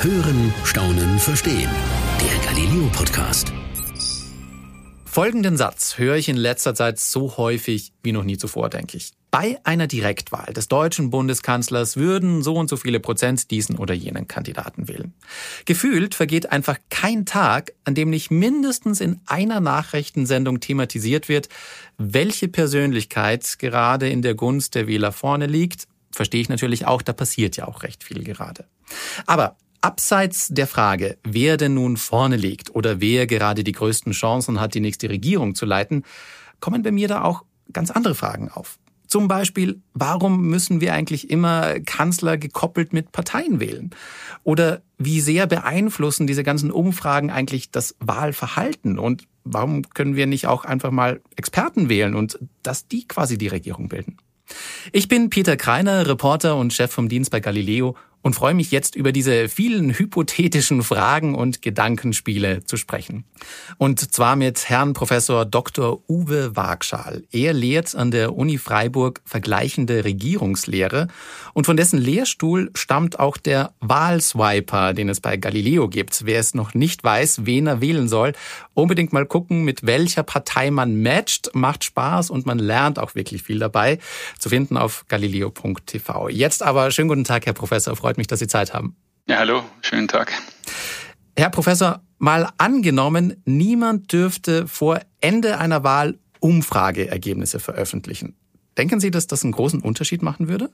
Hören, Staunen, Verstehen. Der Galileo Podcast. Folgenden Satz höre ich in letzter Zeit so häufig wie noch nie zuvor, denke ich. Bei einer Direktwahl des deutschen Bundeskanzlers würden so und so viele Prozent diesen oder jenen Kandidaten wählen. Gefühlt vergeht einfach kein Tag, an dem nicht mindestens in einer Nachrichtensendung thematisiert wird, welche Persönlichkeit gerade in der Gunst der Wähler vorne liegt. Verstehe ich natürlich auch, da passiert ja auch recht viel gerade. Aber Abseits der Frage, wer denn nun vorne liegt oder wer gerade die größten Chancen hat, die nächste Regierung zu leiten, kommen bei mir da auch ganz andere Fragen auf. Zum Beispiel, warum müssen wir eigentlich immer Kanzler gekoppelt mit Parteien wählen? Oder wie sehr beeinflussen diese ganzen Umfragen eigentlich das Wahlverhalten? Und warum können wir nicht auch einfach mal Experten wählen und dass die quasi die Regierung bilden? Ich bin Peter Kreiner, Reporter und Chef vom Dienst bei Galileo und freue mich jetzt über diese vielen hypothetischen Fragen und Gedankenspiele zu sprechen. Und zwar mit Herrn Professor Dr. Uwe Wagschal. Er lehrt an der Uni Freiburg vergleichende Regierungslehre und von dessen Lehrstuhl stammt auch der Wahlswiper, den es bei Galileo gibt. Wer es noch nicht weiß, wen er wählen soll, unbedingt mal gucken, mit welcher Partei man matcht. Macht Spaß und man lernt auch wirklich viel dabei. Zu finden auf galileo.tv. Jetzt aber schönen guten Tag, Herr Professor freut mich, dass Sie Zeit haben. Ja, hallo, schönen Tag. Herr Professor, mal angenommen, niemand dürfte vor Ende einer Wahl Umfrageergebnisse veröffentlichen. Denken Sie, dass das einen großen Unterschied machen würde?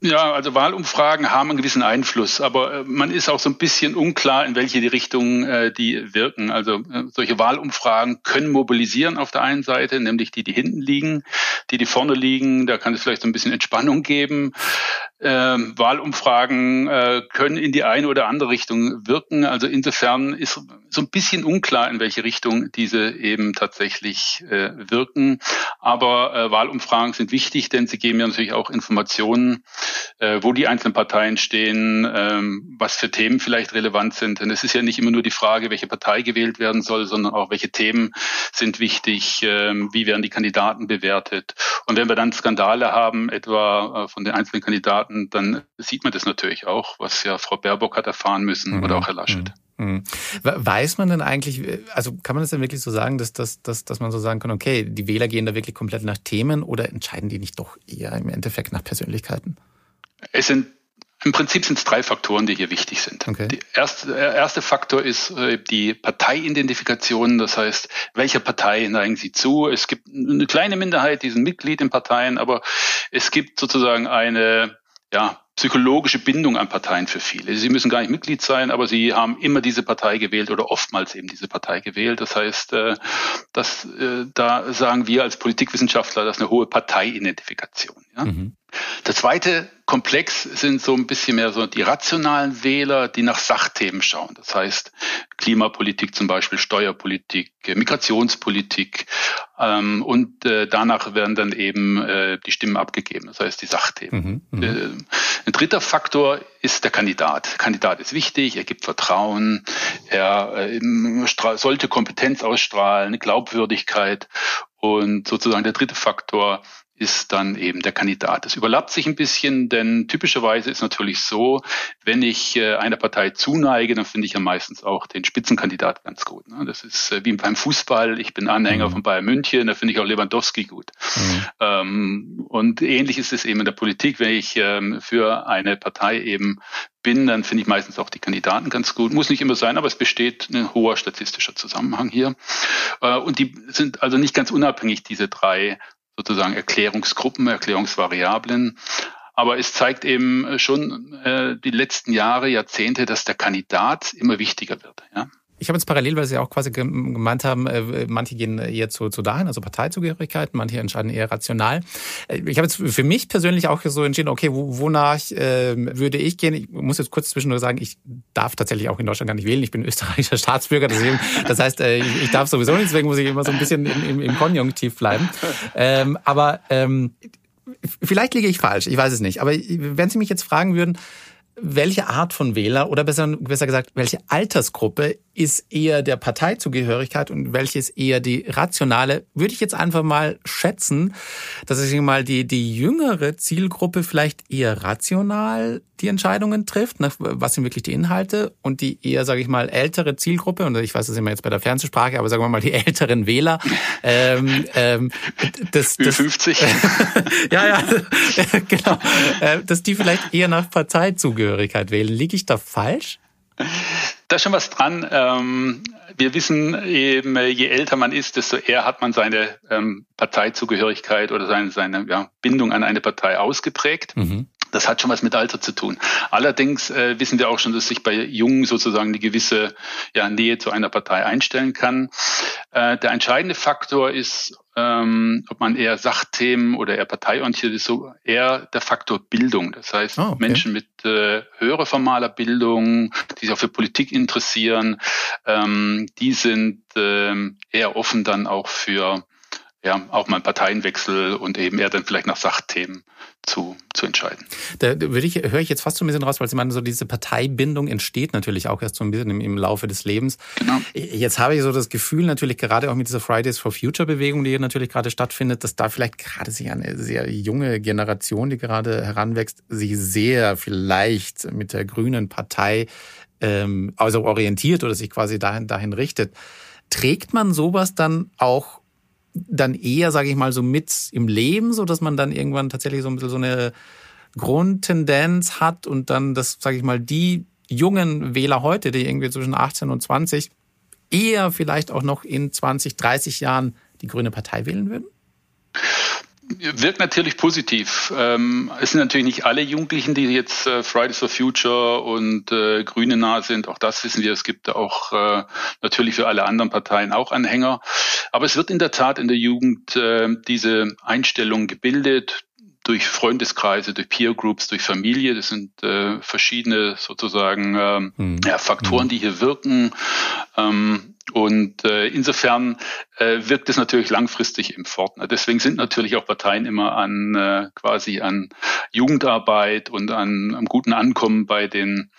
Ja, also Wahlumfragen haben einen gewissen Einfluss, aber äh, man ist auch so ein bisschen unklar, in welche die Richtung äh, die wirken. Also äh, solche Wahlumfragen können mobilisieren auf der einen Seite, nämlich die, die hinten liegen, die, die vorne liegen. Da kann es vielleicht so ein bisschen Entspannung geben äh, Wahlumfragen äh, können in die eine oder andere Richtung wirken. Also insofern ist so ein bisschen unklar, in welche Richtung diese eben tatsächlich äh, wirken. Aber äh, Wahlumfragen sind wichtig, denn sie geben ja natürlich auch Informationen, äh, wo die einzelnen Parteien stehen, äh, was für Themen vielleicht relevant sind. Denn es ist ja nicht immer nur die Frage, welche Partei gewählt werden soll, sondern auch welche Themen sind wichtig, äh, wie werden die Kandidaten bewertet. Und wenn wir dann Skandale haben, etwa äh, von den einzelnen Kandidaten, Daten, dann sieht man das natürlich auch, was ja Frau Baerbock hat erfahren müssen mhm. oder auch Herr Laschet. Mhm. mhm. Weiß man denn eigentlich, also kann man das denn wirklich so sagen, dass, dass, dass, dass man so sagen kann, okay, die Wähler gehen da wirklich komplett nach Themen oder entscheiden die nicht doch eher im Endeffekt nach Persönlichkeiten? Es sind im Prinzip sind es drei Faktoren, die hier wichtig sind. Okay. Der erste, erste Faktor ist äh, die Parteiidentifikation, das heißt, welcher Partei neigen Sie zu? Es gibt eine kleine Minderheit, die sind Mitglied in Parteien, aber es gibt sozusagen eine ja, psychologische Bindung an Parteien für viele. Sie müssen gar nicht Mitglied sein, aber sie haben immer diese Partei gewählt oder oftmals eben diese Partei gewählt. Das heißt, äh, dass, äh, da sagen wir als Politikwissenschaftler, das ist eine hohe Parteiidentifikation. Ja? Mhm. Der zweite Komplex sind so ein bisschen mehr so die rationalen Wähler, die nach Sachthemen schauen. Das heißt Klimapolitik zum Beispiel, Steuerpolitik, Migrationspolitik ähm, und äh, danach werden dann eben äh, die Stimmen abgegeben. Das heißt die Sachthemen. Mhm, mhm. äh, ein dritter Faktor ist der Kandidat. Der Kandidat ist wichtig, er gibt Vertrauen, er äh, sollte Kompetenz ausstrahlen, Glaubwürdigkeit und sozusagen der dritte Faktor ist dann eben der Kandidat. Das überlappt sich ein bisschen, denn typischerweise ist natürlich so, wenn ich äh, einer Partei zuneige, dann finde ich ja meistens auch den Spitzenkandidat ganz gut. Ne? Das ist äh, wie beim Fußball. Ich bin Anhänger mhm. von Bayern München, da finde ich auch Lewandowski gut. Mhm. Ähm, und ähnlich ist es eben in der Politik. Wenn ich ähm, für eine Partei eben bin, dann finde ich meistens auch die Kandidaten ganz gut. Muss nicht immer sein, aber es besteht ein hoher statistischer Zusammenhang hier. Äh, und die sind also nicht ganz unabhängig, diese drei sozusagen Erklärungsgruppen, Erklärungsvariablen. Aber es zeigt eben schon äh, die letzten Jahre, Jahrzehnte, dass der Kandidat immer wichtiger wird. Ja? Ich habe jetzt parallel, weil Sie auch quasi gemeint haben, äh, manche gehen eher zu, zu dahin, also Parteizugehörigkeit, manche entscheiden eher rational. Äh, ich habe jetzt für mich persönlich auch so entschieden, okay, wonach äh, würde ich gehen? Ich muss jetzt kurz zwischendurch sagen, ich darf tatsächlich auch in Deutschland gar nicht wählen. Ich bin österreichischer Staatsbürger, deswegen, das heißt, äh, ich, darf sowieso nicht, deswegen muss ich immer so ein bisschen im, im, im Konjunktiv bleiben. Ähm, aber ähm, vielleicht liege ich falsch, ich weiß es nicht. Aber wenn Sie mich jetzt fragen würden, welche Art von Wähler oder besser, besser gesagt, welche Altersgruppe ist eher der Parteizugehörigkeit und welches eher die rationale, würde ich jetzt einfach mal schätzen, dass ich mal die, die jüngere Zielgruppe vielleicht eher rational die Entscheidungen trifft, ne, was sind wirklich die Inhalte und die eher, sage ich mal, ältere Zielgruppe, und ich weiß, das sind wir jetzt bei der Fernsehsprache, aber sagen wir mal die älteren Wähler, ähm, ähm, das, das 50. ja, ja, genau, äh, dass die vielleicht eher nach Parteizugehörigkeit wählen. Liege ich da falsch? Da ist schon was dran. Ähm, wir wissen eben, je älter man ist, desto eher hat man seine ähm, Parteizugehörigkeit oder seine, seine ja, Bindung an eine Partei ausgeprägt. Mhm. Das hat schon was mit Alter zu tun. Allerdings äh, wissen wir auch schon, dass sich bei Jungen sozusagen eine gewisse ja, Nähe zu einer Partei einstellen kann. Äh, der entscheidende Faktor ist, ähm, ob man eher Sachthemen oder eher parteiorientiert ist, so eher der Faktor Bildung. Das heißt, oh, okay. Menschen mit äh, höherer formaler Bildung, die sich auch für Politik interessieren, ähm, die sind ähm, eher offen dann auch für ja, auch mal einen Parteienwechsel und eben eher dann vielleicht nach Sachthemen zu, zu entscheiden. Da würde ich, höre ich jetzt fast so ein bisschen raus, weil Sie meinen, so diese Parteibindung entsteht natürlich auch erst so ein bisschen im, im Laufe des Lebens. Genau. Jetzt habe ich so das Gefühl, natürlich gerade auch mit dieser Fridays for Future Bewegung, die hier natürlich gerade stattfindet, dass da vielleicht gerade sich eine sehr junge Generation, die gerade heranwächst, sich sehr vielleicht mit der Grünen Partei ähm, also orientiert oder sich quasi dahin, dahin richtet. Trägt man sowas dann auch dann eher, sage ich mal, so mit im Leben, so dass man dann irgendwann tatsächlich so ein bisschen so eine Grundtendenz hat und dann das, sage ich mal, die jungen Wähler heute, die irgendwie zwischen 18 und 20 eher vielleicht auch noch in 20, 30 Jahren die Grüne Partei wählen würden? Wirkt natürlich positiv. Ähm, es sind natürlich nicht alle Jugendlichen, die jetzt äh, Fridays for Future und äh, Grüne nah sind. Auch das wissen wir. Es gibt auch äh, natürlich für alle anderen Parteien auch Anhänger. Aber es wird in der Tat in der Jugend äh, diese Einstellung gebildet durch Freundeskreise, durch Peer Groups, durch Familie. Das sind äh, verschiedene sozusagen ähm, mhm. ja, Faktoren, die hier wirken. Ähm, und äh, insofern äh, wirkt es natürlich langfristig im fort. Deswegen sind natürlich auch Parteien immer an äh, quasi an Jugendarbeit und an am guten Ankommen bei den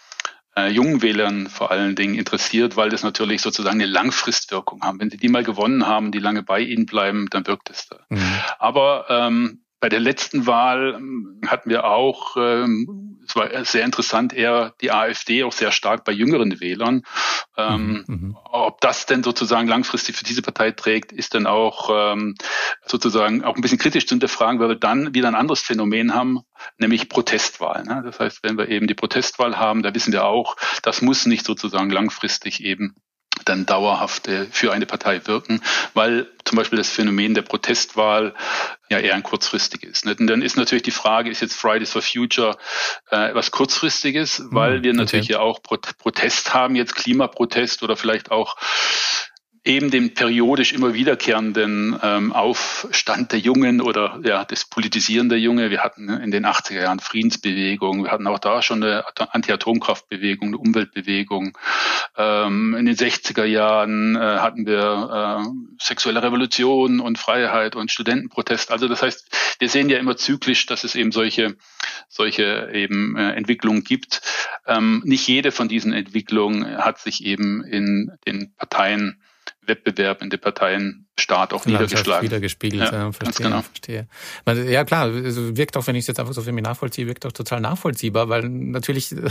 äh, jungen Wählern vor allen Dingen interessiert, weil das natürlich sozusagen eine Langfristwirkung haben. Wenn sie die mal gewonnen haben, die lange bei ihnen bleiben, dann wirkt es da. Mhm. Aber ähm, bei der letzten Wahl ähm, hatten wir auch, ähm, es war sehr interessant, eher die AfD auch sehr stark bei jüngeren Wählern. Ähm, mhm, mhm. Ob das denn sozusagen langfristig für diese Partei trägt, ist dann auch ähm, sozusagen auch ein bisschen kritisch zu hinterfragen, weil wir dann wieder ein anderes Phänomen haben, nämlich Protestwahl. Ne? Das heißt, wenn wir eben die Protestwahl haben, da wissen wir auch, das muss nicht sozusagen langfristig eben dann dauerhaft für eine Partei wirken, weil zum Beispiel das Phänomen der Protestwahl ja eher ein kurzfristiges. Und dann ist natürlich die Frage, ist jetzt Fridays for Future äh, was kurzfristiges, weil hm, wir natürlich okay. ja auch Protest haben, jetzt Klimaprotest oder vielleicht auch eben den periodisch immer wiederkehrenden ähm, Aufstand der Jungen oder ja, des Politisieren der Junge. Wir hatten in den 80er Jahren Friedensbewegung, wir hatten auch da schon eine Anti-Atomkraftbewegung, eine Umweltbewegung. Ähm, in den 60er Jahren äh, hatten wir äh, sexuelle Revolution und Freiheit und Studentenprotest. Also das heißt, wir sehen ja immer zyklisch, dass es eben solche, solche eben äh, Entwicklungen gibt. Ähm, nicht jede von diesen Entwicklungen hat sich eben in den Parteien Wettbewerb in den Parteien Staat auch niedergeschlagen. Wiedergespiegelt, ja, ja verstehe, genau. verstehe. Ja klar, es wirkt auch, wenn ich es jetzt einfach so für mich nachvollziehe, wirkt auch total nachvollziehbar, weil natürlich äh,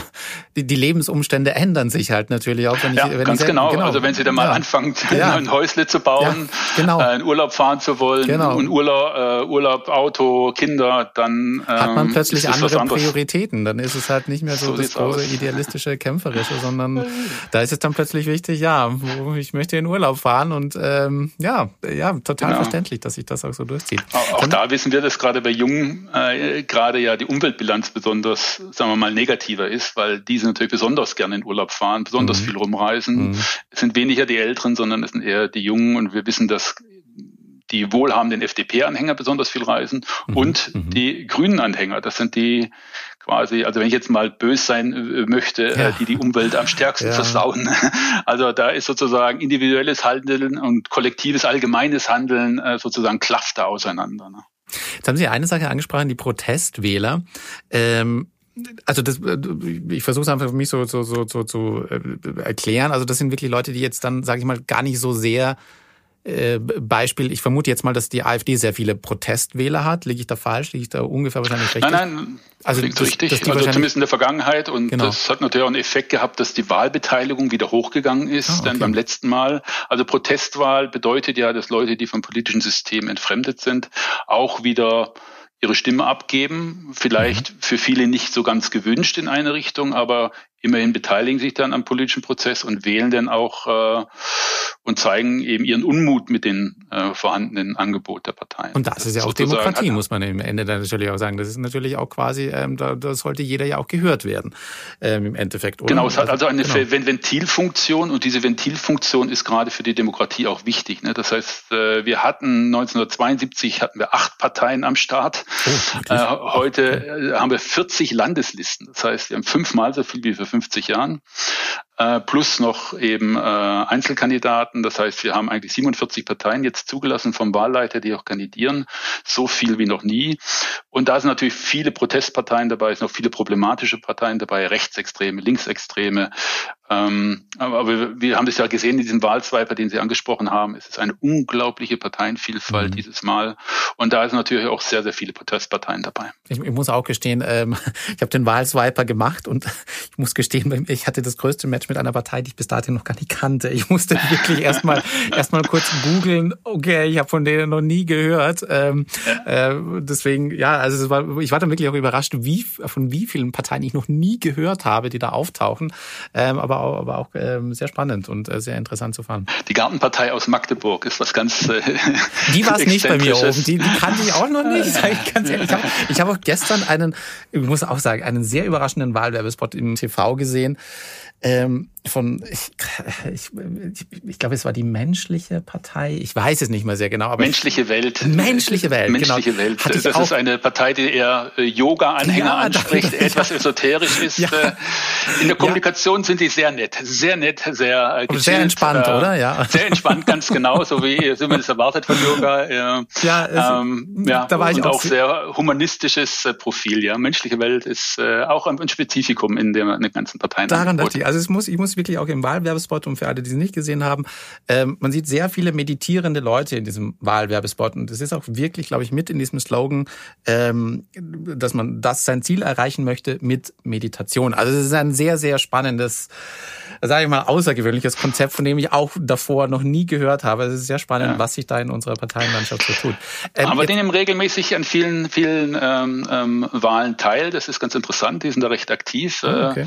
die, die Lebensumstände ändern sich halt natürlich auch. Wenn ich, ja, wenn ganz ich, genau. genau. Also wenn Sie da mal ja. anfangen, ja. ein Häusle zu bauen, genau. äh, in Urlaub fahren zu wollen, genau. ein Urlaub, äh, Urlaub, Auto, Kinder, dann ähm, hat man plötzlich andere Prioritäten. Dann ist es halt nicht mehr so, so das große aus. idealistische, kämpferische, sondern da ist es dann plötzlich wichtig, ja, ich möchte in Urlaub fahren und ähm, ja, ja, total genau. verständlich, dass sich das auch so durchzieht. Auch, auch da wissen wir, dass gerade bei Jungen äh, gerade ja die Umweltbilanz besonders, sagen wir mal, negativer ist, weil diese natürlich besonders gerne in Urlaub fahren, besonders mhm. viel rumreisen. Mhm. Es sind weniger die Älteren, sondern es sind eher die Jungen und wir wissen, dass die wohlhabenden FDP-Anhänger besonders viel reisen mhm. und mhm. die Grünen-Anhänger. Das sind die quasi, also wenn ich jetzt mal bös sein äh, möchte, äh, ja. die die Umwelt am stärksten ja. versauen. Also da ist sozusagen individuelles Handeln und kollektives allgemeines Handeln äh, sozusagen klafft da auseinander. Ne? Jetzt haben Sie eine Sache angesprochen, die Protestwähler. Ähm also das, ich versuche es einfach für mich so, so, so, so zu erklären. Also das sind wirklich Leute, die jetzt dann, sage ich mal, gar nicht so sehr Beispiel, ich vermute jetzt mal, dass die AfD sehr viele Protestwähler hat. Liege ich da falsch? Liege ich da ungefähr wahrscheinlich richtig? Nein, nein, also liegt das, richtig. Das also zumindest in der Vergangenheit. Und genau. das hat natürlich auch einen Effekt gehabt, dass die Wahlbeteiligung wieder hochgegangen ist, ah, okay. denn beim letzten Mal. Also Protestwahl bedeutet ja, dass Leute, die vom politischen System entfremdet sind, auch wieder ihre Stimme abgeben. Vielleicht mhm. für viele nicht so ganz gewünscht in eine Richtung, aber immerhin beteiligen sich dann am politischen Prozess und wählen dann auch äh, und zeigen eben ihren Unmut mit den äh, vorhandenen Angebot der Parteien. Und das, das ist ja auch Demokratie, muss man im Ende dann natürlich auch sagen. Das ist natürlich auch quasi, ähm, da, da sollte jeder ja auch gehört werden ähm, im Endeffekt. Oder? Genau, es hat also eine genau. Ventilfunktion und diese Ventilfunktion ist gerade für die Demokratie auch wichtig. Ne? Das heißt, äh, wir hatten 1972 hatten wir acht Parteien am Start. Oh, äh, heute okay. haben wir 40 Landeslisten. Das heißt, wir haben fünfmal so viel wie vor 50 Jahren äh, plus noch eben äh, Einzelkandidaten. Das heißt, wir haben eigentlich 47 Parteien jetzt zugelassen vom Wahlleiter, die auch kandidieren, so viel wie noch nie. Und da sind natürlich viele Protestparteien dabei, es sind auch viele problematische Parteien dabei, Rechtsextreme, Linksextreme, ähm, aber wir, wir, haben das ja gesehen in diesem Wahlswiper, den Sie angesprochen haben. Es ist eine unglaubliche Parteienvielfalt mhm. dieses Mal. Und da sind natürlich auch sehr, sehr viele Protestparteien dabei. Ich, ich muss auch gestehen, ähm, ich habe den Wahlswiper gemacht und ich muss gestehen, ich hatte das größte Match mit einer Partei, die ich bis dahin noch gar nicht kannte. Ich musste wirklich erstmal erstmal kurz googeln. Okay, ich habe von denen noch nie gehört. Ähm, äh, deswegen, ja, also war, ich war dann wirklich auch überrascht, wie von wie vielen Parteien ich noch nie gehört habe, die da auftauchen. Ähm, aber auch, aber auch ähm, sehr spannend und äh, sehr interessant zu fahren. Die Gartenpartei aus Magdeburg ist was ganz. Äh, die war es nicht bei mir oben. Die, die kannte ich auch noch nicht. Sag ich ganz ehrlich. Ich habe ich hab auch gestern einen, ich muss auch sagen, einen sehr überraschenden Wahlwerbespot im TV gesehen ähm, von, ich, ich, ich glaube, es war die menschliche Partei. Ich weiß es nicht mehr sehr genau. Aber menschliche Welt. Menschliche Welt. Menschliche genau. Welt. Das ist eine Partei, die eher äh, Yoga-Anhänger ja, anspricht, ja. etwas esoterisch ist. Ja. Äh, in der Kommunikation sind die sehr nett, sehr nett, sehr äh, Sehr entspannt, äh, oder? Ja. Sehr entspannt, ganz genau, so wie es erwartet von Yoga. Ja, ja, ähm, ja da war ich und auch, auch sehr humanistisches Profil. Ja, menschliche Welt ist äh, auch ein Spezifikum in der, in den ganzen Parteien. Daran dachte ich. Also es muss, ich muss wirklich auch im Wahlwerbespot und für alle, die es nicht gesehen haben, ähm, man sieht sehr viele meditierende Leute in diesem Wahlwerbespot und das ist auch wirklich, glaube ich, mit in diesem Slogan, ähm, dass man das sein Ziel erreichen möchte mit Meditation. Also es ist ein sehr, sehr spannendes, sage ich mal, außergewöhnliches Konzept, von dem ich auch davor noch nie gehört habe. Es ist sehr spannend, ja. was sich da in unserer Parteienlandschaft so tut. Ähm, Aber die nehmen regelmäßig an vielen, vielen ähm, ähm, Wahlen teil. Das ist ganz interessant. Die sind da recht aktiv. Ah, okay.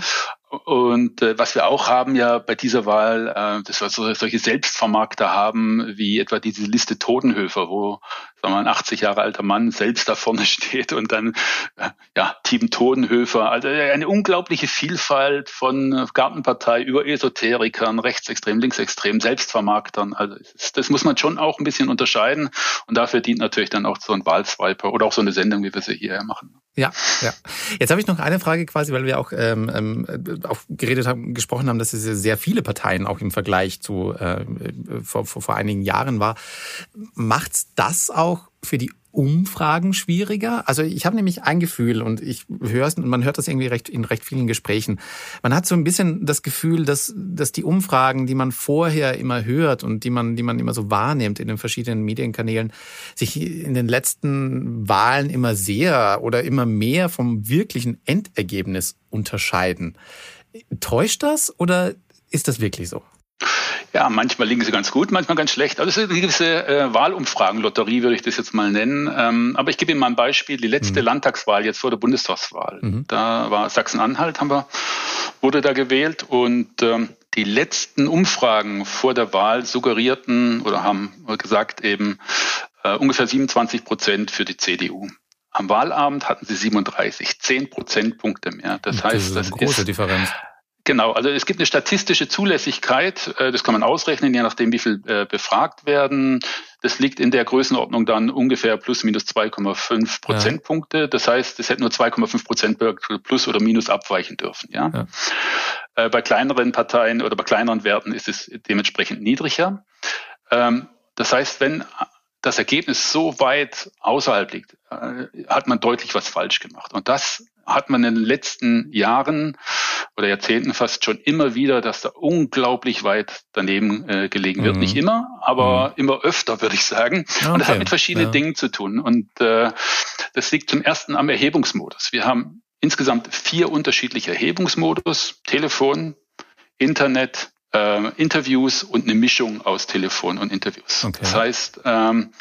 Und äh, was wir auch haben ja bei dieser Wahl, äh, dass wir so, solche Selbstvermarkter haben, wie etwa diese Liste Totenhöfer, wo sagen wir, ein 80 Jahre alter Mann selbst da vorne steht und dann äh, ja Team Totenhöfer. Also äh, eine unglaubliche Vielfalt von Gartenpartei über Esoterikern, Rechtsextrem, Linksextrem, Selbstvermarktern. Also das, muss man schon auch ein bisschen unterscheiden. Und dafür dient natürlich dann auch so ein Wahlswiper oder auch so eine Sendung, wie wir sie hier machen. Ja, ja. Jetzt habe ich noch eine Frage quasi, weil wir auch, ähm, ähm, auch geredet haben, gesprochen haben, dass es sehr viele Parteien auch im Vergleich zu äh, vor, vor, vor einigen Jahren war. Macht's das auch für die Umfragen schwieriger? Also ich habe nämlich ein Gefühl und ich höre es und man hört das irgendwie recht in recht vielen Gesprächen. Man hat so ein bisschen das Gefühl, dass dass die Umfragen, die man vorher immer hört und die man die man immer so wahrnimmt in den verschiedenen Medienkanälen, sich in den letzten Wahlen immer sehr oder immer mehr vom wirklichen Endergebnis unterscheiden. Täuscht das oder ist das wirklich so? Ja, manchmal liegen sie ganz gut, manchmal ganz schlecht. Also es ist eine gewisse äh, Wahlumfragenlotterie, würde ich das jetzt mal nennen. Ähm, aber ich gebe Ihnen mal ein Beispiel. Die letzte mhm. Landtagswahl jetzt vor der Bundestagswahl. Mhm. Da war Sachsen-Anhalt, haben wir, wurde da gewählt und ähm, die letzten Umfragen vor der Wahl suggerierten oder haben gesagt eben äh, ungefähr 27 Prozent für die CDU. Am Wahlabend hatten sie 37, 10 Prozentpunkte mehr. Das, das heißt, ist eine das große ist, Differenz. Genau, also es gibt eine statistische Zulässigkeit, äh, das kann man ausrechnen, je nachdem, wie viel äh, befragt werden. Das liegt in der Größenordnung dann ungefähr plus minus 2,5 Prozentpunkte. Ja. Das heißt, es hätte nur 2,5 Prozent plus oder minus abweichen dürfen. Ja? ja. Äh, bei kleineren Parteien oder bei kleineren Werten ist es dementsprechend niedriger. Ähm, das heißt, wenn das Ergebnis so weit außerhalb liegt, hat man deutlich was falsch gemacht. Und das hat man in den letzten Jahren oder Jahrzehnten fast schon immer wieder, dass da unglaublich weit daneben äh, gelegen wird. Mhm. Nicht immer, aber mhm. immer öfter, würde ich sagen. Okay. Und das hat mit verschiedenen ja. Dingen zu tun. Und äh, das liegt zum ersten am Erhebungsmodus. Wir haben insgesamt vier unterschiedliche Erhebungsmodus. Telefon, Internet, äh, Interviews und eine Mischung aus Telefon und Interviews. Okay. Das heißt, ähm,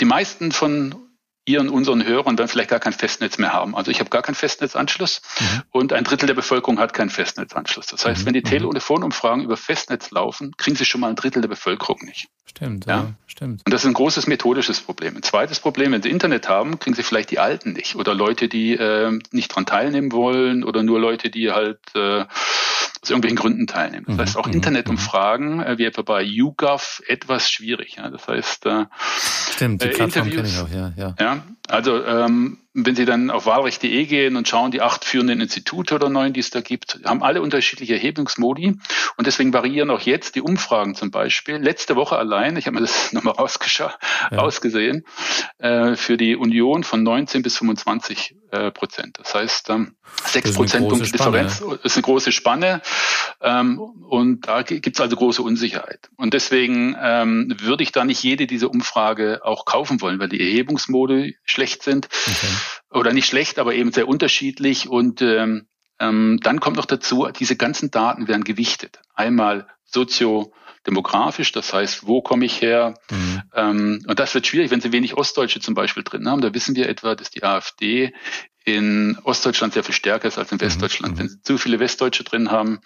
die meisten von ihren, unseren Hörern dann vielleicht gar kein Festnetz mehr haben. Also ich habe gar keinen Festnetzanschluss mhm. und ein Drittel der Bevölkerung hat keinen Festnetzanschluss. Das heißt, mhm. wenn die mhm. Telefonumfragen über Festnetz laufen, kriegen sie schon mal ein Drittel der Bevölkerung nicht. Stimmt, ja, ja, stimmt. Und das ist ein großes methodisches Problem. Ein zweites Problem, wenn sie Internet haben, kriegen sie vielleicht die Alten nicht oder Leute, die äh, nicht dran teilnehmen wollen oder nur Leute, die halt äh, aus irgendwelchen Gründen teilnehmen. Das mhm. heißt, auch mhm. Internetumfragen, äh, wie etwa bei YouGov, etwas schwierig. Ja. Das heißt, äh, Stimmt, die äh, Plattform kenne ich auch, ja. ja. ja also ähm, wenn Sie dann auf wahlrecht.de gehen und schauen, die acht führenden Institute oder neun, die es da gibt, haben alle unterschiedliche Erhebungsmodi und deswegen variieren auch jetzt die Umfragen zum Beispiel. Letzte Woche allein, ich habe mir das nochmal ja. ausgesehen, äh, für die Union von 19 bis 25 äh, Prozent. Das heißt, ähm, sechs Prozentpunkte Differenz ist eine große Spanne ähm, und da gibt es also große Unsicherheit. Und deswegen ähm, würde ich da nicht jede diese Umfrage auch kaufen wollen, weil die Erhebungsmodi schlecht sind. Okay. Oder nicht schlecht, aber eben sehr unterschiedlich. Und ähm, ähm, dann kommt noch dazu, diese ganzen Daten werden gewichtet. Einmal soziodemografisch, das heißt, wo komme ich her? Mhm. Ähm, und das wird schwierig, wenn Sie wenig Ostdeutsche zum Beispiel drin haben. Da wissen wir etwa, dass die AfD in Ostdeutschland sehr viel stärker ist als in mhm. Westdeutschland. Mhm. Wenn Sie zu viele Westdeutsche drin haben,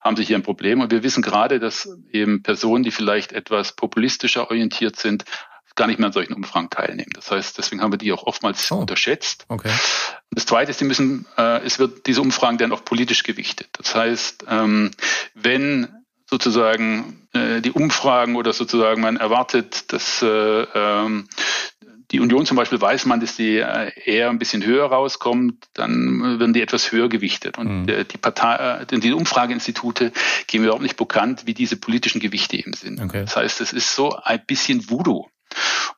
haben Sie hier ein Problem. Und wir wissen gerade, dass eben Personen, die vielleicht etwas populistischer orientiert sind, gar nicht mehr an solchen Umfragen teilnehmen. Das heißt, deswegen haben wir die auch oftmals oh. unterschätzt. Okay. Das Zweite ist, die müssen, äh, es wird diese Umfragen dann auch politisch gewichtet. Das heißt, ähm, wenn sozusagen äh, die Umfragen oder sozusagen man erwartet, dass äh, ähm, die Union zum Beispiel weiß man, dass die äh, eher ein bisschen höher rauskommt, dann werden die etwas höher gewichtet. Und mhm. die Partei, äh, die Umfrageinstitute geben überhaupt nicht bekannt, wie diese politischen Gewichte eben sind. Okay. Das heißt, es ist so ein bisschen Voodoo.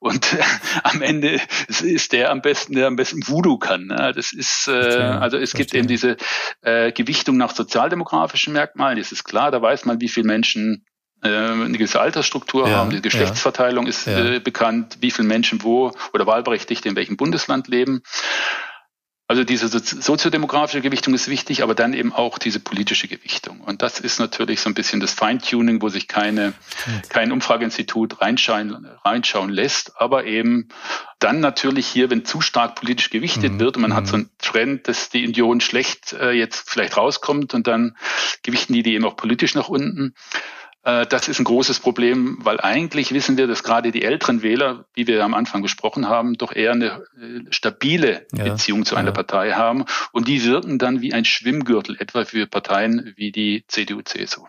Und äh, am Ende ist der am besten, der am besten Voodoo kann. Ne? Das ist, äh, also es gibt eben diese äh, Gewichtung nach sozialdemografischen Merkmalen. Das ist klar, da weiß man, wie viele Menschen äh, eine gewisse Altersstruktur ja, haben. Die Geschlechtsverteilung ja, ist ja. Äh, bekannt, wie viele Menschen wo oder Wahlberechtigte in welchem Bundesland leben. Also diese soziodemografische Gewichtung ist wichtig, aber dann eben auch diese politische Gewichtung. Und das ist natürlich so ein bisschen das Feintuning, wo sich keine, kein Umfrageinstitut reinschauen, reinschauen lässt, aber eben dann natürlich hier, wenn zu stark politisch gewichtet mhm. wird und man mhm. hat so einen Trend, dass die Union schlecht äh, jetzt vielleicht rauskommt und dann gewichten die die eben auch politisch nach unten, das ist ein großes Problem, weil eigentlich wissen wir, dass gerade die älteren Wähler, wie wir am Anfang gesprochen haben, doch eher eine äh, stabile ja, Beziehung zu einer ja. Partei haben. Und die wirken dann wie ein Schwimmgürtel, etwa für Parteien wie die CDU, CSU.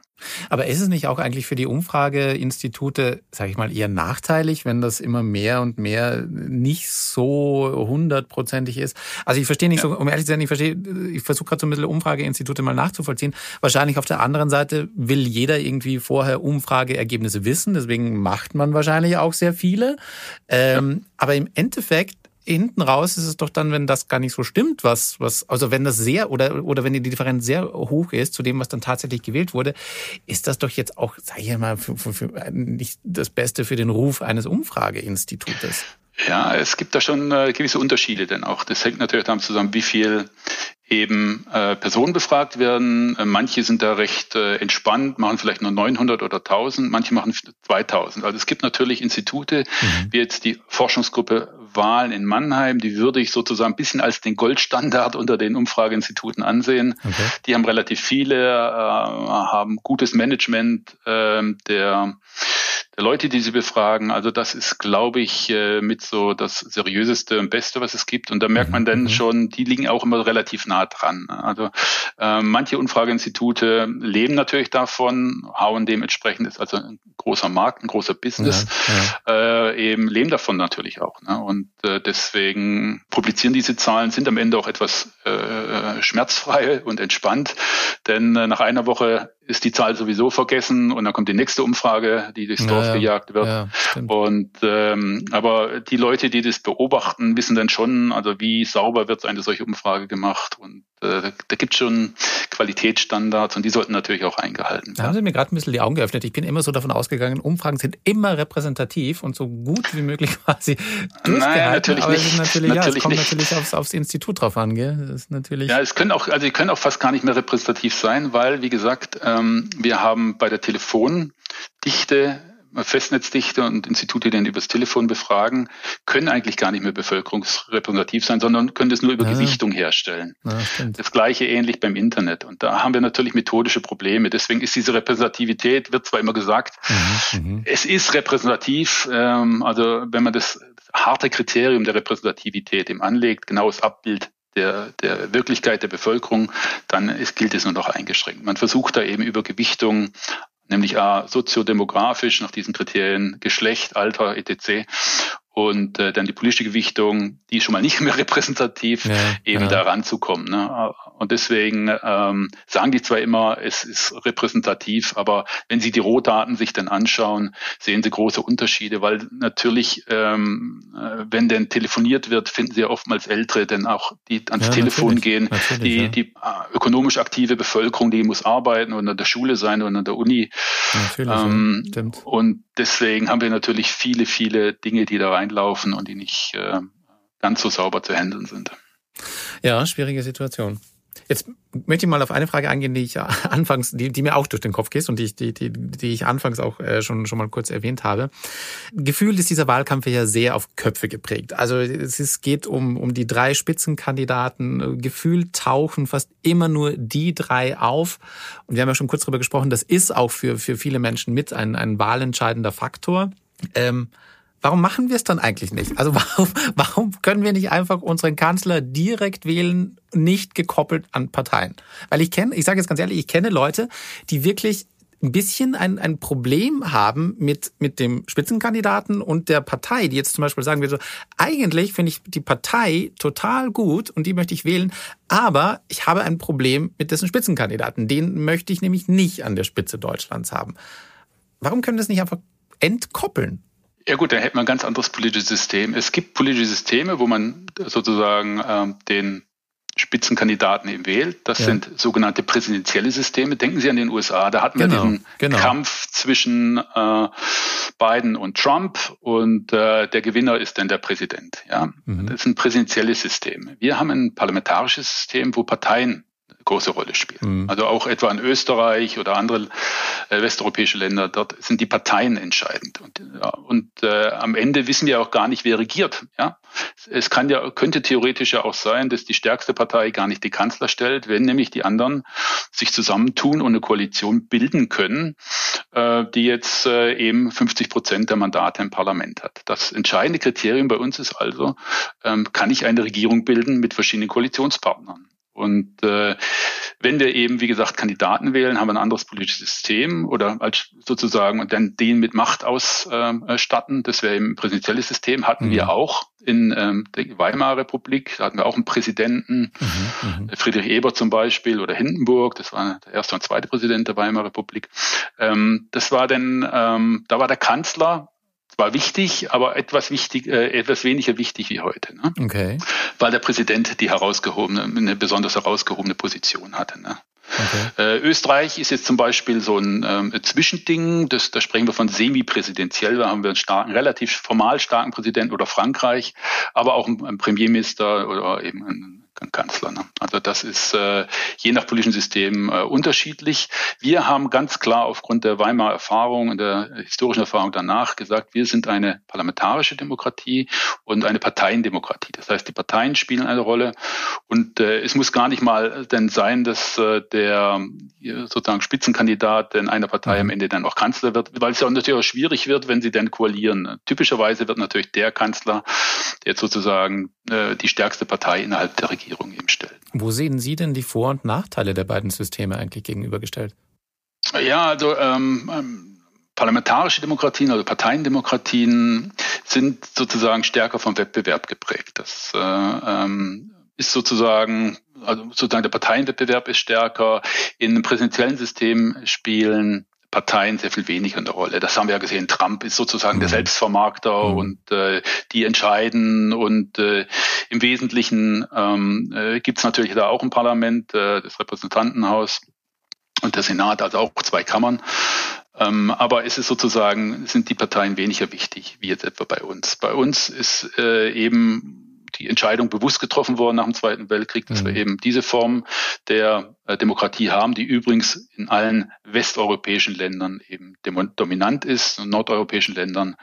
Aber ist es nicht auch eigentlich für die Umfrageinstitute, sage ich mal, eher nachteilig, wenn das immer mehr und mehr nicht so hundertprozentig ist? Also ich verstehe nicht ja. so, um ehrlich zu sein, ich verstehe, ich versuche gerade so ein bisschen Umfrageinstitute mal nachzuvollziehen. Wahrscheinlich auf der anderen Seite will jeder irgendwie vorher Umfrageergebnisse wissen, deswegen macht man wahrscheinlich auch sehr viele. Ähm, ja. Aber im Endeffekt hinten raus ist es doch dann, wenn das gar nicht so stimmt, was, was, also wenn das sehr oder, oder wenn die Differenz sehr hoch ist zu dem, was dann tatsächlich gewählt wurde, ist das doch jetzt auch, sag ich mal, für, für, für nicht das Beste für den Ruf eines Umfrageinstitutes. Ja, es gibt da schon äh, gewisse Unterschiede denn auch. Das hängt natürlich damit zusammen, wie viel eben äh, Personen befragt werden. Äh, manche sind da recht äh, entspannt, machen vielleicht nur 900 oder 1000, manche machen 2000. Also es gibt natürlich Institute, mhm. wie jetzt die Forschungsgruppe Wahlen in Mannheim, die würde ich sozusagen ein bisschen als den Goldstandard unter den Umfrageinstituten ansehen. Okay. Die haben relativ viele, äh, haben gutes Management äh, der der Leute, die sie befragen. Also das ist, glaube ich, äh, mit so das seriöseste und Beste, was es gibt. Und da merkt man dann mhm. schon, die liegen auch immer relativ nah dran. Also äh, manche Umfrageinstitute leben natürlich davon, hauen dementsprechend ist also ein großer Markt, ein großer Business, ja, ja. Äh, eben leben davon natürlich auch. Ne? Und äh, deswegen publizieren diese Zahlen, sind am Ende auch etwas äh, schmerzfrei und entspannt, denn äh, nach einer Woche ist die Zahl sowieso vergessen und dann kommt die nächste Umfrage, die durchs Dorf ja, gejagt wird. Ja, und ähm, aber die Leute, die das beobachten, wissen dann schon, also wie sauber wird eine solche Umfrage gemacht und äh, da gibt es schon Qualitätsstandards und die sollten natürlich auch eingehalten werden. Da haben Sie mir gerade ein bisschen die Augen geöffnet. Ich bin immer so davon ausgegangen, Umfragen sind immer repräsentativ und so gut wie möglich quasi durchgehalten. Nein, natürlich aber nicht. Natürlich, natürlich ja, es kommt nicht. natürlich aufs, aufs Institut drauf an. Gell? Das ist natürlich ja, es können auch, also sie können auch fast gar nicht mehr repräsentativ sein, weil, wie gesagt, ähm, wir haben bei der Telefondichte Festnetzdichte und Institute, die den übers Telefon befragen, können eigentlich gar nicht mehr bevölkerungsrepräsentativ sein, sondern können das nur über ja. Gewichtung herstellen. Ja, das gleiche ähnlich beim Internet. Und da haben wir natürlich methodische Probleme. Deswegen ist diese Repräsentativität, wird zwar immer gesagt, mhm, mhm. es ist repräsentativ, ähm, also wenn man das harte Kriterium der Repräsentativität im anlegt, genaues Abbild der, der Wirklichkeit der Bevölkerung, dann ist, gilt es nur noch eingeschränkt. Man versucht da eben über Gewichtung nämlich A, soziodemografisch nach diesen Kriterien, Geschlecht, Alter, etc. Und äh, dann die politische Gewichtung, die ist schon mal nicht mehr repräsentativ, ja, eben ja. da ranzukommen. Ne? Und deswegen ähm, sagen die zwar immer, es ist repräsentativ, aber wenn Sie die Rohdaten sich dann anschauen, sehen Sie große Unterschiede, weil natürlich, ähm, äh, wenn denn telefoniert wird, finden Sie ja oftmals Ältere, denn auch die ans ja, Telefon gehen. Die, ja. die äh, ökonomisch aktive Bevölkerung, die muss arbeiten und an der Schule sein und an der Uni. Ähm, und deswegen haben wir natürlich viele, viele Dinge, die da reinlaufen und die nicht äh, ganz so sauber zu handeln sind. Ja, schwierige Situation. Jetzt möchte ich mal auf eine Frage eingehen, die ich anfangs, die, die mir auch durch den Kopf geht und die, die, die, die ich anfangs auch äh, schon, schon mal kurz erwähnt habe. Gefühlt ist dieser Wahlkampf ja sehr auf Köpfe geprägt. Also es ist, geht um, um die drei Spitzenkandidaten. Gefühlt tauchen fast immer nur die drei auf. Und wir haben ja schon kurz darüber gesprochen, das ist auch für, für viele Menschen mit ein, ein wahlentscheidender Faktor. Ähm, Warum machen wir es dann eigentlich nicht? Also warum, warum können wir nicht einfach unseren Kanzler direkt wählen, nicht gekoppelt an Parteien? Weil ich kenne, ich sage jetzt ganz ehrlich, ich kenne Leute, die wirklich ein bisschen ein, ein Problem haben mit, mit dem Spitzenkandidaten und der Partei, die jetzt zum Beispiel sagen wir so, eigentlich finde ich die Partei total gut und die möchte ich wählen, aber ich habe ein Problem mit dessen Spitzenkandidaten. Den möchte ich nämlich nicht an der Spitze Deutschlands haben. Warum können wir das nicht einfach entkoppeln? Ja gut, dann hätte man ein ganz anderes politisches System. Es gibt politische Systeme, wo man sozusagen ähm, den Spitzenkandidaten eben wählt. Das ja. sind sogenannte präsidentielle Systeme. Denken Sie an den USA. Da hatten wir genau, diesen genau. Kampf zwischen äh, Biden und Trump und äh, der Gewinner ist dann der Präsident. Ja, mhm. das ist ein präsidentielles System. Wir haben ein parlamentarisches System, wo Parteien große Rolle spielen. Mhm. Also auch etwa in Österreich oder andere äh, westeuropäische Länder, dort sind die Parteien entscheidend. Und, ja, und äh, am Ende wissen wir auch gar nicht, wer regiert. Ja? Es kann ja, könnte theoretisch ja auch sein, dass die stärkste Partei gar nicht die Kanzler stellt, wenn nämlich die anderen sich zusammentun und eine Koalition bilden können, äh, die jetzt äh, eben 50 Prozent der Mandate im Parlament hat. Das entscheidende Kriterium bei uns ist also, ähm, kann ich eine Regierung bilden mit verschiedenen Koalitionspartnern? Und äh, wenn wir eben, wie gesagt, Kandidaten wählen, haben wir ein anderes politisches System oder als sozusagen und dann den mit Macht ausstatten. Das wäre eben ein präsidentielles System, hatten mhm. wir auch in ähm, der Weimarer Republik. Da hatten wir auch einen Präsidenten, mhm, mhm, Friedrich Ebert zum Beispiel oder Hindenburg, das war der erste und zweite Präsident der Weimarer Republik. Ähm, das war dann, ähm, da war der Kanzler war wichtig, aber etwas wichtig, äh, etwas weniger wichtig wie heute. Ne? Okay. Weil der Präsident die herausgehobene, eine besonders herausgehobene Position hatte. Ne? Okay. Äh, Österreich ist jetzt zum Beispiel so ein ähm, Zwischending, das, da sprechen wir von semi-präsidentiell, da haben wir einen starken, relativ formal starken Präsidenten oder Frankreich, aber auch einen, einen Premierminister oder eben einen Kanzler. Ne? Also das ist äh, je nach politischen System äh, unterschiedlich. Wir haben ganz klar aufgrund der Weimarer Erfahrung und der historischen Erfahrung danach gesagt, wir sind eine parlamentarische Demokratie und eine Parteiendemokratie. Das heißt, die Parteien spielen eine Rolle und äh, es muss gar nicht mal denn sein, dass äh, der sozusagen Spitzenkandidat in einer Partei am mhm. Ende dann auch Kanzler wird, weil es ja natürlich auch schwierig wird, wenn sie dann koalieren. Typischerweise wird natürlich der Kanzler, der sozusagen äh, die stärkste Partei innerhalb der Regierung Regierung eben stellt. Wo sehen Sie denn die Vor- und Nachteile der beiden Systeme eigentlich gegenübergestellt? Ja, also ähm, ähm, parlamentarische Demokratien, also Parteiendemokratien, sind sozusagen stärker vom Wettbewerb geprägt. Das äh, ähm, ist sozusagen also sozusagen der Parteienwettbewerb ist stärker. In einem präsidentiellen System spielen Parteien sehr viel weniger eine Rolle. Das haben wir ja gesehen. Trump ist sozusagen mhm. der Selbstvermarkter mhm. und äh, die entscheiden und äh, im Wesentlichen ähm, äh, gibt es natürlich da auch ein Parlament, äh, das Repräsentantenhaus und der Senat, also auch zwei Kammern. Ähm, aber es ist sozusagen, sind die Parteien weniger wichtig, wie jetzt etwa bei uns. Bei uns ist äh, eben die Entscheidung bewusst getroffen worden nach dem Zweiten Weltkrieg, dass mhm. wir eben diese Form der äh, Demokratie haben, die übrigens in allen westeuropäischen Ländern eben dominant ist, in nordeuropäischen Ländern,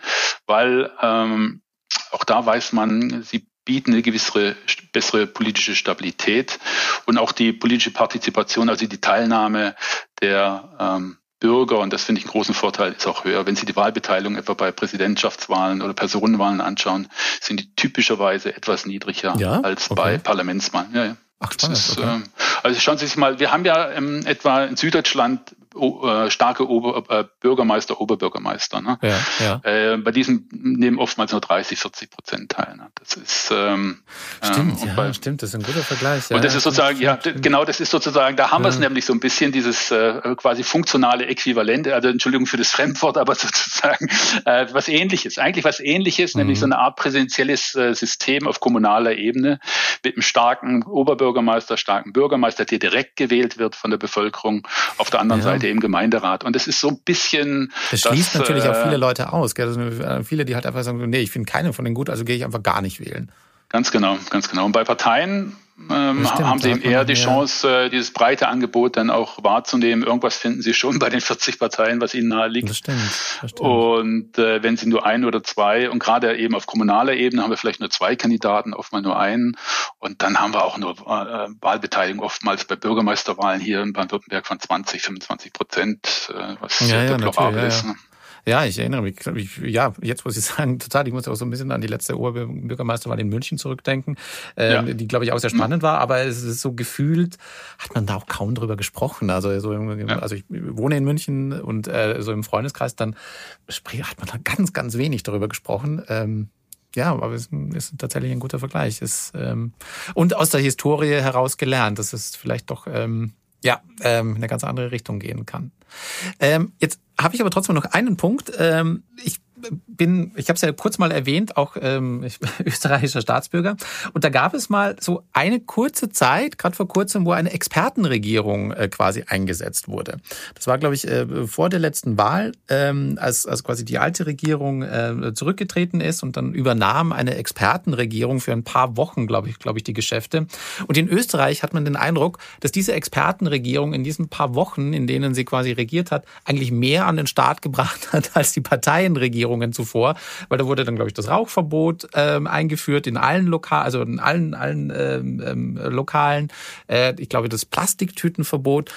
weil ähm, auch da weiß man, sie bieten eine gewisse bessere politische Stabilität und auch die politische Partizipation, also die Teilnahme der ähm, Bürger, und das finde ich einen großen Vorteil, ist auch höher. Wenn Sie die Wahlbeteiligung etwa bei Präsidentschaftswahlen oder Personenwahlen anschauen, sind die typischerweise etwas niedriger ja? als okay. bei Parlamentswahlen. Ja, ja. Ach, spannend. Ist, okay. äh, also schauen Sie sich mal, wir haben ja ähm, etwa in Süddeutschland äh, starke Ober, äh, Bürgermeister, Oberbürgermeister. Ne? Ja, ja. Äh, bei diesen nehmen oftmals nur 30, 40 Prozent teil. Ne? Das ist ähm, stimmt, ähm, ja, bei, stimmt, das ist ein guter Vergleich. Ja, und das ist sozusagen, ja, genau, das ist sozusagen, da haben wir es nämlich so ein bisschen dieses äh, quasi funktionale Äquivalent, also Entschuldigung für das Fremdwort, aber sozusagen äh, was Ähnliches, eigentlich was Ähnliches, mhm. nämlich so eine Art präsidentielles äh, System auf kommunaler Ebene mit einem starken Oberbürgermeister, starken Bürgermeister, der direkt gewählt wird von der Bevölkerung. Auf der anderen Seite im Gemeinderat. Und das ist so ein bisschen. Das schließt das, natürlich äh, auch viele Leute aus. Also äh, viele, die halt einfach sagen, nee, ich finde keine von denen gut, also gehe ich einfach gar nicht wählen. Ganz genau, ganz genau. Und bei Parteien ähm, stimmt, haben sie eben eher die Chance, äh, dieses breite Angebot dann auch wahrzunehmen. Irgendwas finden sie schon bei den 40 Parteien, was ihnen nahe liegt. Das stimmt, das stimmt. Und äh, wenn sie nur ein oder zwei, und gerade eben auf kommunaler Ebene haben wir vielleicht nur zwei Kandidaten, oftmals nur einen. Und dann haben wir auch nur äh, Wahlbeteiligung oftmals bei Bürgermeisterwahlen hier in Baden-Württemberg von 20, 25 Prozent, äh, was ja, ja, deplorabel ja, ist. Ne? Ja, ich erinnere mich, ich, ja, jetzt muss ich sagen, total, ich muss auch so ein bisschen an die letzte Oberbürgermeisterwahl in München zurückdenken, äh, ja. die, glaube ich, auch sehr spannend war, aber es ist so gefühlt, hat man da auch kaum drüber gesprochen. Also, so im, ja. also ich wohne in München und äh, so im Freundeskreis, dann hat man da ganz, ganz wenig darüber gesprochen. Ähm, ja, aber es ist tatsächlich ein guter Vergleich. Ist, ähm, und aus der Historie heraus gelernt, dass es vielleicht doch ähm, ja, ähm, in eine ganz andere Richtung gehen kann. Ähm, jetzt habe ich aber trotzdem noch einen Punkt. Ähm, ich bin, ich habe es ja kurz mal erwähnt, auch ähm, ich bin österreichischer Staatsbürger. Und da gab es mal so eine kurze Zeit, gerade vor kurzem, wo eine Expertenregierung äh, quasi eingesetzt wurde. Das war, glaube ich, äh, vor der letzten Wahl, ähm, als, als quasi die alte Regierung äh, zurückgetreten ist und dann übernahm eine Expertenregierung für ein paar Wochen, glaube ich, glaube ich, die Geschäfte. Und in Österreich hat man den Eindruck, dass diese Expertenregierung in diesen paar Wochen, in denen sie quasi regiert hat, eigentlich mehr an den Start gebracht hat als die Parteienregierung Regierungen zuvor, weil da wurde dann, glaube ich, das Rauchverbot ähm, eingeführt in allen Lokalen, also in allen, allen ähm, ähm, Lokalen. Äh, ich glaube, das Plastiktütenverbot.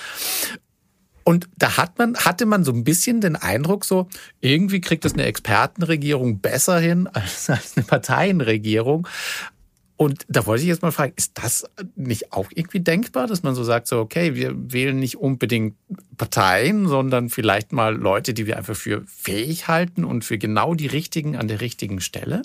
Und da hat man, hatte man so ein bisschen den Eindruck, so irgendwie kriegt das eine Expertenregierung besser hin als, als eine Parteienregierung. Und da wollte ich jetzt mal fragen, ist das nicht auch irgendwie denkbar, dass man so sagt, so, okay, wir wählen nicht unbedingt Parteien, sondern vielleicht mal Leute, die wir einfach für fähig halten und für genau die richtigen an der richtigen Stelle?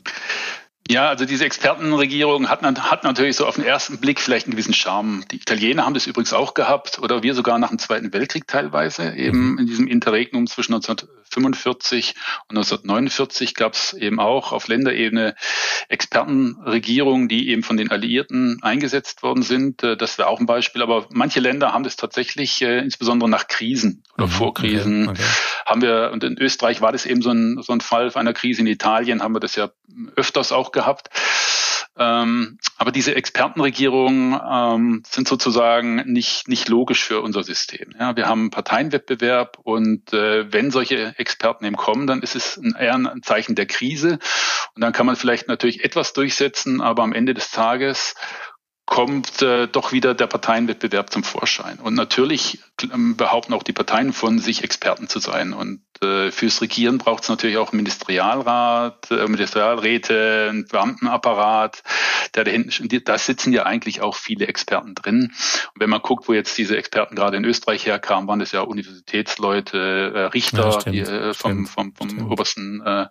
Ja, also diese Expertenregierung hat, hat, natürlich so auf den ersten Blick vielleicht einen gewissen Charme. Die Italiener haben das übrigens auch gehabt oder wir sogar nach dem Zweiten Weltkrieg teilweise. Eben mhm. in diesem Interregnum zwischen 1945 und 1949 gab es eben auch auf Länderebene Expertenregierungen, die eben von den Alliierten eingesetzt worden sind. Äh, das wäre auch ein Beispiel. Aber manche Länder haben das tatsächlich, äh, insbesondere nach Krisen oder mhm. vor Krisen, okay. Okay. haben wir, und in Österreich war das eben so ein, so ein Fall einer Krise. In Italien haben wir das ja öfters auch gehabt. Ähm, aber diese Expertenregierungen ähm, sind sozusagen nicht, nicht logisch für unser System. Ja, wir haben einen Parteienwettbewerb und äh, wenn solche Experten eben kommen, dann ist es ein, eher ein Zeichen der Krise. Und dann kann man vielleicht natürlich etwas durchsetzen, aber am Ende des Tages kommt äh, doch wieder der Parteienwettbewerb zum Vorschein. Und natürlich ähm, behaupten auch die Parteien von sich, Experten zu sein. Und äh, fürs Regieren braucht es natürlich auch einen Ministerialrat, äh, Ministerialräte, einen Beamtenapparat, der da hinten, da sitzen ja eigentlich auch viele Experten drin. Und wenn man guckt, wo jetzt diese Experten gerade in Österreich herkamen, waren das ja Universitätsleute, äh, Richter, ja, die äh, vom, vom, vom stimmt. obersten äh,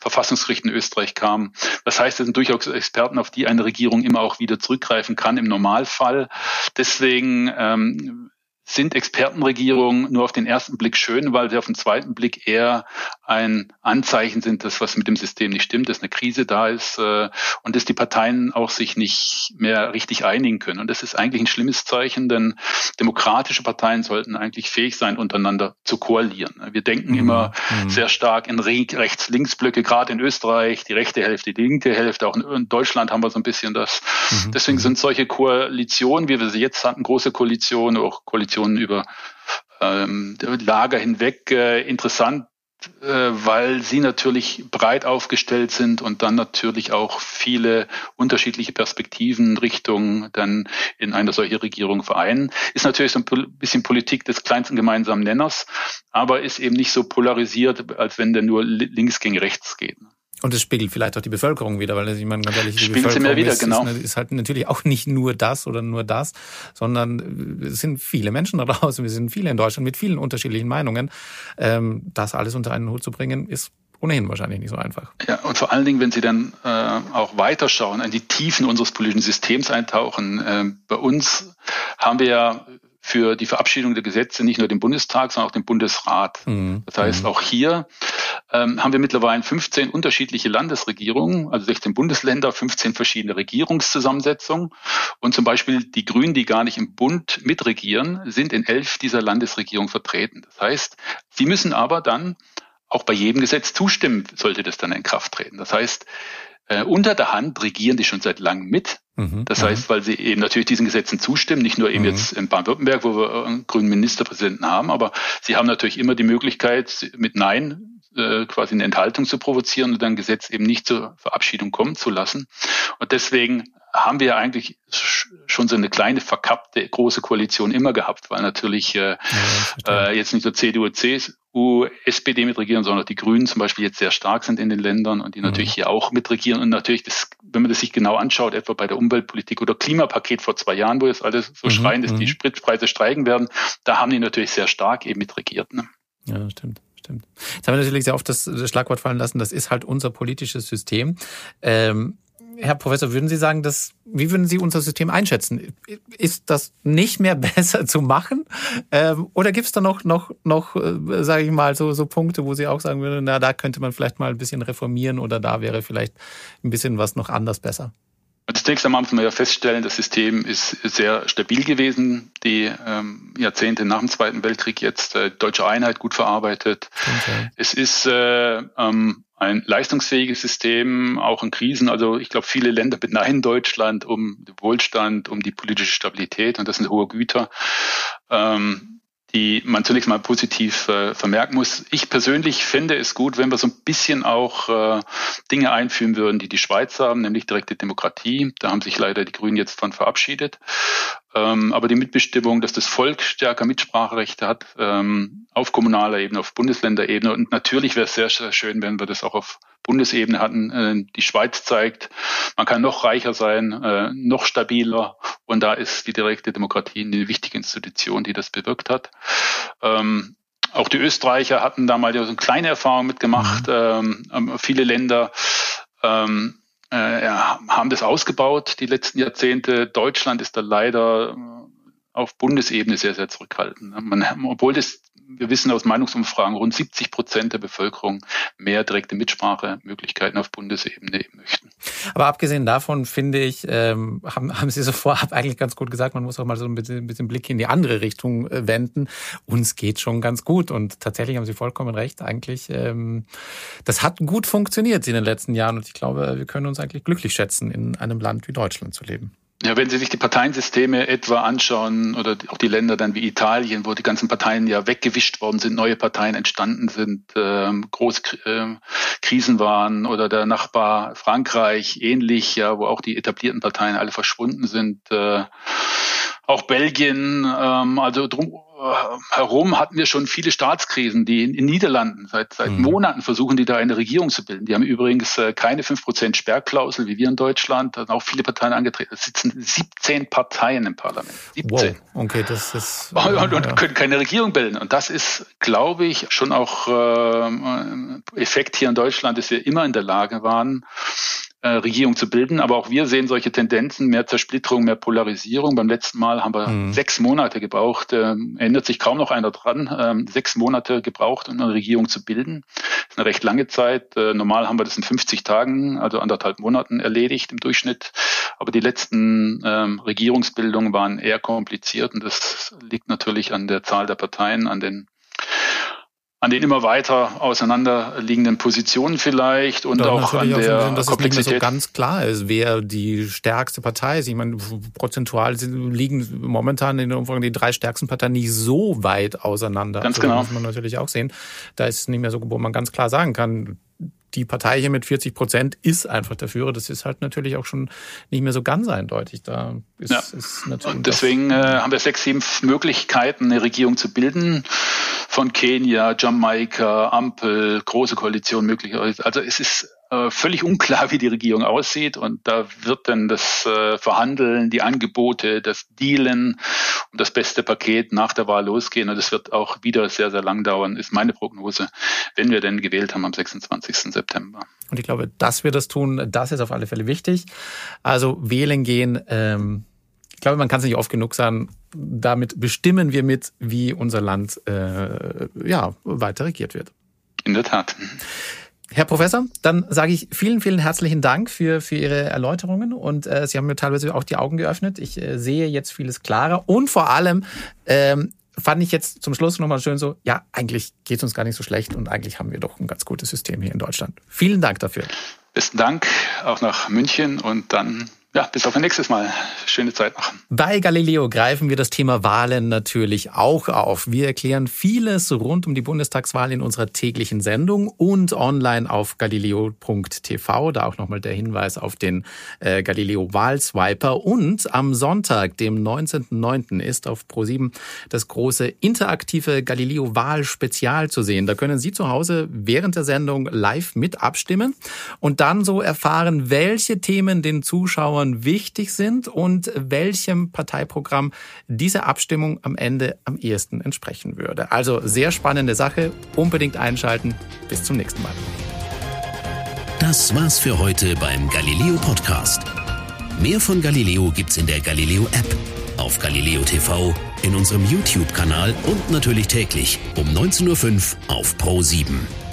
Verfassungsgericht in Österreich kamen. Das heißt, es sind durchaus Experten, auf die eine Regierung immer auch wieder zurückgreifen kann im Normalfall. Deswegen ähm, sind Expertenregierungen nur auf den ersten Blick schön, weil sie auf den zweiten Blick eher ein Anzeichen sind, dass was mit dem System nicht stimmt, dass eine Krise da ist äh, und dass die Parteien auch sich nicht mehr richtig einigen können. Und das ist eigentlich ein schlimmes Zeichen, denn demokratische Parteien sollten eigentlich fähig sein, untereinander zu koalieren. Wir denken mhm. immer mhm. sehr stark in Rechts-Links-Blöcke, gerade in Österreich, die rechte Hälfte, die linke Hälfte, auch in Deutschland haben wir so ein bisschen das. Mhm. Deswegen mhm. sind solche Koalitionen, wie wir sie jetzt hatten, große Koalitionen, auch Koalitionen Informationen über ähm, Lager hinweg äh, interessant, äh, weil sie natürlich breit aufgestellt sind und dann natürlich auch viele unterschiedliche Perspektiven, Richtungen dann in einer solchen Regierung vereinen. Ist natürlich so ein bisschen Politik des kleinsten gemeinsamen Nenners, aber ist eben nicht so polarisiert, als wenn der nur links gegen rechts geht. Und es spiegelt vielleicht auch die Bevölkerung wieder, weil ich meine, ganz ehrlich, die Spielt Bevölkerung wieder, ist, genau. ist, ist, halt natürlich auch nicht nur das oder nur das, sondern es sind viele Menschen da draußen, wir sind viele in Deutschland mit vielen unterschiedlichen Meinungen. Ähm, das alles unter einen Hut zu bringen, ist ohnehin wahrscheinlich nicht so einfach. Ja, und vor allen Dingen, wenn Sie dann äh, auch weiterschauen, in die Tiefen unseres politischen Systems eintauchen. Äh, bei uns haben wir ja für die Verabschiedung der Gesetze nicht nur den Bundestag, sondern auch den Bundesrat. Mhm. Das heißt, mhm. auch hier ähm, haben wir mittlerweile 15 unterschiedliche Landesregierungen, also 16 Bundesländer, 15 verschiedene Regierungszusammensetzungen. Und zum Beispiel die Grünen, die gar nicht im Bund mitregieren, sind in elf dieser Landesregierungen vertreten. Das heißt, sie müssen aber dann auch bei jedem Gesetz zustimmen, sollte das dann in Kraft treten. Das heißt, äh, unter der Hand regieren die schon seit langem mit. Mhm, das heißt, mhm. weil sie eben natürlich diesen Gesetzen zustimmen, nicht nur eben mhm. jetzt in Baden-Württemberg, wo wir einen grünen Ministerpräsidenten haben, aber sie haben natürlich immer die Möglichkeit, mit Nein äh, quasi eine Enthaltung zu provozieren und dann Gesetz eben nicht zur Verabschiedung kommen zu lassen. Und deswegen haben wir eigentlich schon so eine kleine verkappte große Koalition immer gehabt, weil natürlich äh, ja, äh, jetzt nicht nur CDU, CSU, SPD mitregieren, sondern auch die Grünen zum Beispiel jetzt sehr stark sind in den Ländern und die mhm. natürlich hier auch mitregieren und natürlich das, wenn man das sich genau anschaut, etwa bei der Umweltpolitik oder Klimapaket vor zwei Jahren, wo jetzt alles so mhm. schreien, dass die mhm. Spritpreise steigen werden, da haben die natürlich sehr stark eben mitregiert. Ne? Ja, stimmt stimmt. Jetzt haben wir natürlich sehr oft das, Schlagwort fallen lassen, das ist halt unser politisches System. Ähm, Herr Professor, würden Sie sagen, dass, wie würden Sie unser System einschätzen? Ist das nicht mehr besser zu machen? Ähm, oder gibt es da noch, noch, noch äh, sage ich mal, so, so Punkte, wo Sie auch sagen würden, na, da könnte man vielleicht mal ein bisschen reformieren oder da wäre vielleicht ein bisschen was noch anders besser? Zunächst einmal muss man ja feststellen, das System ist sehr stabil gewesen. Die ähm, Jahrzehnte nach dem Zweiten Weltkrieg jetzt äh, deutsche Einheit gut verarbeitet. Okay. Es ist äh, ähm, ein leistungsfähiges System, auch in Krisen. Also ich glaube, viele Länder beneiden Deutschland um den Wohlstand, um die politische Stabilität und das sind hohe Güter. Ähm, die man zunächst mal positiv äh, vermerken muss. Ich persönlich finde es gut, wenn wir so ein bisschen auch äh, Dinge einführen würden, die die Schweiz haben, nämlich direkte Demokratie. Da haben sich leider die Grünen jetzt von verabschiedet. Ähm, aber die Mitbestimmung, dass das Volk stärker Mitspracherechte hat, ähm, auf kommunaler Ebene, auf Bundesländerebene. Und natürlich wäre es sehr, sehr schön, wenn wir das auch auf Bundesebene hatten. Äh, die Schweiz zeigt, man kann noch reicher sein, äh, noch stabiler. Und da ist die direkte Demokratie eine wichtige Institution, die das bewirkt hat. Ähm, auch die Österreicher hatten da mal so eine kleine Erfahrung mitgemacht. Mhm. Ähm, viele Länder ähm, äh, haben das ausgebaut die letzten Jahrzehnte. Deutschland ist da leider äh, auf Bundesebene sehr, sehr zurückhaltend. Man, obwohl das, wir wissen aus Meinungsumfragen, rund 70 Prozent der Bevölkerung mehr direkte Mitsprachemöglichkeiten auf Bundesebene eben möchten. Aber abgesehen davon finde ich, ähm, haben, haben Sie so vorab eigentlich ganz gut gesagt, man muss auch mal so ein bisschen, ein bisschen Blick in die andere Richtung äh, wenden. Uns geht schon ganz gut und tatsächlich haben Sie vollkommen recht. Eigentlich, ähm, das hat gut funktioniert in den letzten Jahren und ich glaube, wir können uns eigentlich glücklich schätzen, in einem Land wie Deutschland zu leben. Ja, wenn Sie sich die Parteiensysteme etwa anschauen oder auch die Länder dann wie Italien, wo die ganzen Parteien ja weggewischt worden sind, neue Parteien entstanden sind, ähm, große äh, Krisen waren oder der Nachbar Frankreich ähnlich, ja, wo auch die etablierten Parteien alle verschwunden sind. Äh, auch Belgien, ähm, also drum, herum hatten wir schon viele Staatskrisen, die in, in Niederlanden seit, seit mhm. Monaten versuchen, die da eine Regierung zu bilden. Die haben übrigens äh, keine 5% Sperrklausel wie wir in Deutschland. Da sind auch viele Parteien angetreten. Es sitzen 17 Parteien im Parlament. 17. Wow. Okay, das ist. Und, und, und ja. können keine Regierung bilden. Und das ist, glaube ich, schon auch äh, Effekt hier in Deutschland, dass wir immer in der Lage waren, äh, Regierung zu bilden. Aber auch wir sehen solche Tendenzen, mehr Zersplitterung, mehr Polarisierung. Beim letzten Mal haben wir mhm. sechs Monate gebraucht, ähm, ändert sich kaum noch einer dran, ähm, sechs Monate gebraucht, um eine Regierung zu bilden. Das ist eine recht lange Zeit. Äh, normal haben wir das in 50 Tagen, also anderthalb Monaten erledigt im Durchschnitt. Aber die letzten ähm, Regierungsbildungen waren eher kompliziert und das liegt natürlich an der Zahl der Parteien, an den an den immer weiter auseinanderliegenden Positionen vielleicht und auch an der Sinn, dass Komplexität. Es nicht mehr so ganz klar ist, wer die stärkste Partei ist. Ich meine, prozentual liegen momentan in den Umfragen die drei stärksten Parteien nicht so weit auseinander. Ganz also, genau. Das muss man natürlich auch sehen. Da ist es nicht mehr so, wo man ganz klar sagen kann, die Partei hier mit 40 Prozent ist einfach der Führer. Das ist halt natürlich auch schon nicht mehr so ganz eindeutig. Da ist, ja. ist natürlich und deswegen äh, haben wir sechs, sieben Möglichkeiten, eine Regierung zu bilden von Kenia, Jamaika, Ampel, große Koalition möglicherweise. Also es ist äh, völlig unklar, wie die Regierung aussieht und da wird dann das äh, Verhandeln, die Angebote, das Dealen und das beste Paket nach der Wahl losgehen und es wird auch wieder sehr, sehr lang dauern, ist meine Prognose, wenn wir denn gewählt haben am 26. September. Und ich glaube, dass wir das tun, das ist auf alle Fälle wichtig. Also wählen gehen, ähm ich glaube, man kann es nicht oft genug sagen, damit bestimmen wir mit, wie unser Land äh, ja, weiter regiert wird. In der Tat. Herr Professor, dann sage ich vielen, vielen herzlichen Dank für, für Ihre Erläuterungen und äh, Sie haben mir teilweise auch die Augen geöffnet. Ich äh, sehe jetzt vieles klarer und vor allem ähm, fand ich jetzt zum Schluss nochmal schön so, ja, eigentlich geht es uns gar nicht so schlecht und eigentlich haben wir doch ein ganz gutes System hier in Deutschland. Vielen Dank dafür. Besten Dank auch nach München und dann ja, bis auf ein nächstes Mal. Schöne Zeit noch. Bei Galileo greifen wir das Thema Wahlen natürlich auch auf. Wir erklären vieles rund um die Bundestagswahl in unserer täglichen Sendung und online auf galileo.tv. Da auch nochmal der Hinweis auf den äh, Galileo Wahlswiper. Und am Sonntag, dem 19.09., ist auf Pro7 das große interaktive Galileo Wahl-Spezial zu sehen. Da können Sie zu Hause während der Sendung live mit abstimmen und dann so erfahren, welche Themen den Zuschauern Zuschauern wichtig sind und welchem Parteiprogramm diese Abstimmung am Ende am ehesten entsprechen würde. Also sehr spannende Sache. Unbedingt einschalten. Bis zum nächsten Mal. Das war's für heute beim Galileo Podcast. Mehr von Galileo gibt's in der Galileo App, auf Galileo TV, in unserem YouTube-Kanal und natürlich täglich um 19.05 Uhr auf Pro 7.